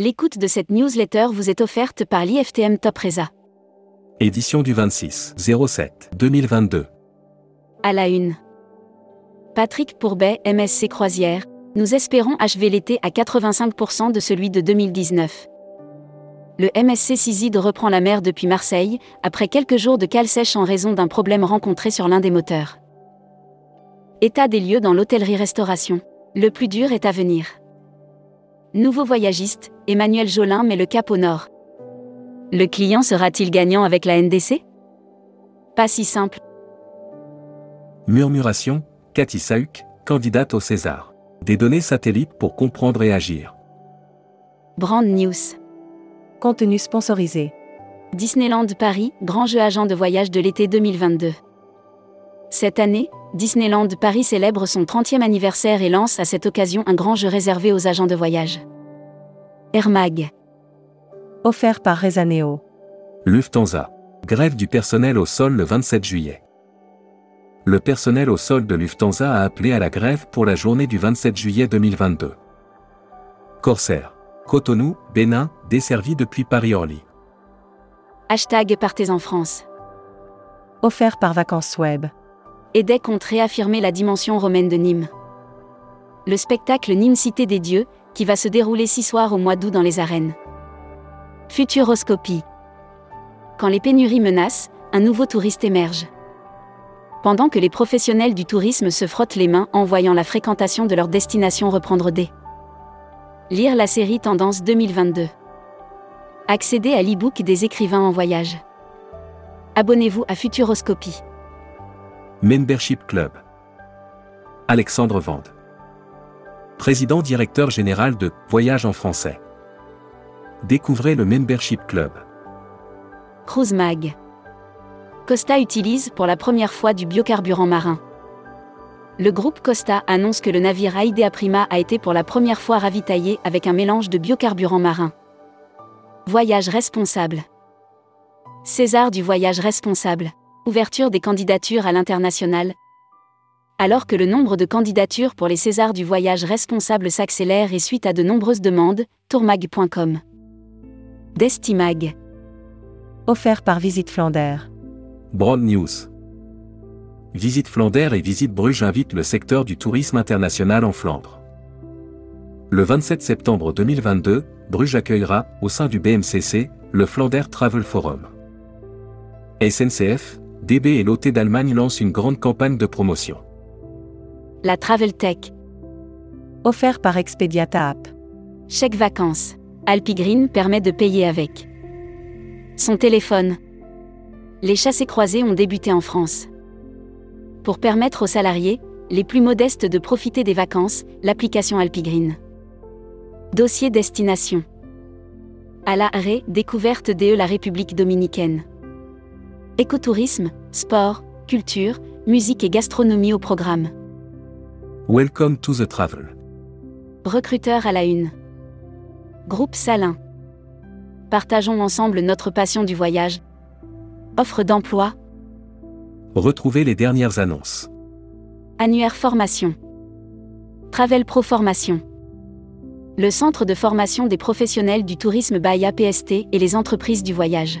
L'écoute de cette newsletter vous est offerte par l'IFTM Top Reza. Édition du 26 07 2022. À la une. Patrick Pourbet, MSC Croisière, nous espérons achever l'été à 85% de celui de 2019. Le MSC Ciside reprend la mer depuis Marseille, après quelques jours de cale sèche en raison d'un problème rencontré sur l'un des moteurs. État des lieux dans l'hôtellerie-restauration. Le plus dur est à venir. Nouveau voyagiste, Emmanuel Jolin met le cap au nord. Le client sera-t-il gagnant avec la NDC Pas si simple. Murmuration, Cathy Sauk, candidate au César. Des données satellites pour comprendre et agir. Brand News. Contenu sponsorisé. Disneyland Paris, grand jeu agent de voyage de l'été 2022. Cette année, Disneyland Paris célèbre son 30e anniversaire et lance à cette occasion un grand jeu réservé aux agents de voyage. Air Mag. Offert par Rezaneo. Lufthansa. Grève du personnel au sol le 27 juillet. Le personnel au sol de Lufthansa a appelé à la grève pour la journée du 27 juillet 2022. Corsair. Cotonou, Bénin, desservi depuis Paris-Orly. Hashtag Partez en France. Offert par Vacances Web. Aidait compte réaffirmer la dimension romaine de Nîmes. Le spectacle Nîmes Cité des Dieux, qui va se dérouler six soirs au mois d'août dans les arènes. Futuroscopie. Quand les pénuries menacent, un nouveau touriste émerge. Pendant que les professionnels du tourisme se frottent les mains en voyant la fréquentation de leur destination reprendre des. Lire la série Tendance 2022. Accéder à l'e-book des écrivains en voyage. Abonnez-vous à Futuroscopie. Membership Club. Alexandre Vande. Président directeur général de Voyage en français. Découvrez le Membership Club. Cruise Mag. Costa utilise pour la première fois du biocarburant marin. Le groupe Costa annonce que le navire Aidea Prima a été pour la première fois ravitaillé avec un mélange de biocarburant marin. Voyage responsable. César du voyage responsable. Ouverture des candidatures à l'international. Alors que le nombre de candidatures pour les Césars du voyage responsable s'accélère et suite à de nombreuses demandes, tourmag.com. Destimag. Offert par Visite Flandère. Broad News. Visite Flandère et Visite Bruges invitent le secteur du tourisme international en Flandre. Le 27 septembre 2022, Bruges accueillera, au sein du BMCC, le Flandère Travel Forum. SNCF, DB et l'OT d'Allemagne lancent une grande campagne de promotion. La Travel Tech. Offert par Expediata App. Chèque vacances. Alpigreen permet de payer avec. Son téléphone. Les chassés-croisés ont débuté en France. Pour permettre aux salariés, les plus modestes de profiter des vacances, l'application Alpigreen. Dossier destination. À l'arrêt, découverte DE la République dominicaine. Écotourisme, sport, culture, musique et gastronomie au programme. Welcome to the travel. Recruteur à la une. Groupe Salin. Partageons ensemble notre passion du voyage. Offre d'emploi. Retrouvez les dernières annonces. Annuaire formation. Travel Pro Formation. Le centre de formation des professionnels du tourisme by APST et les entreprises du voyage.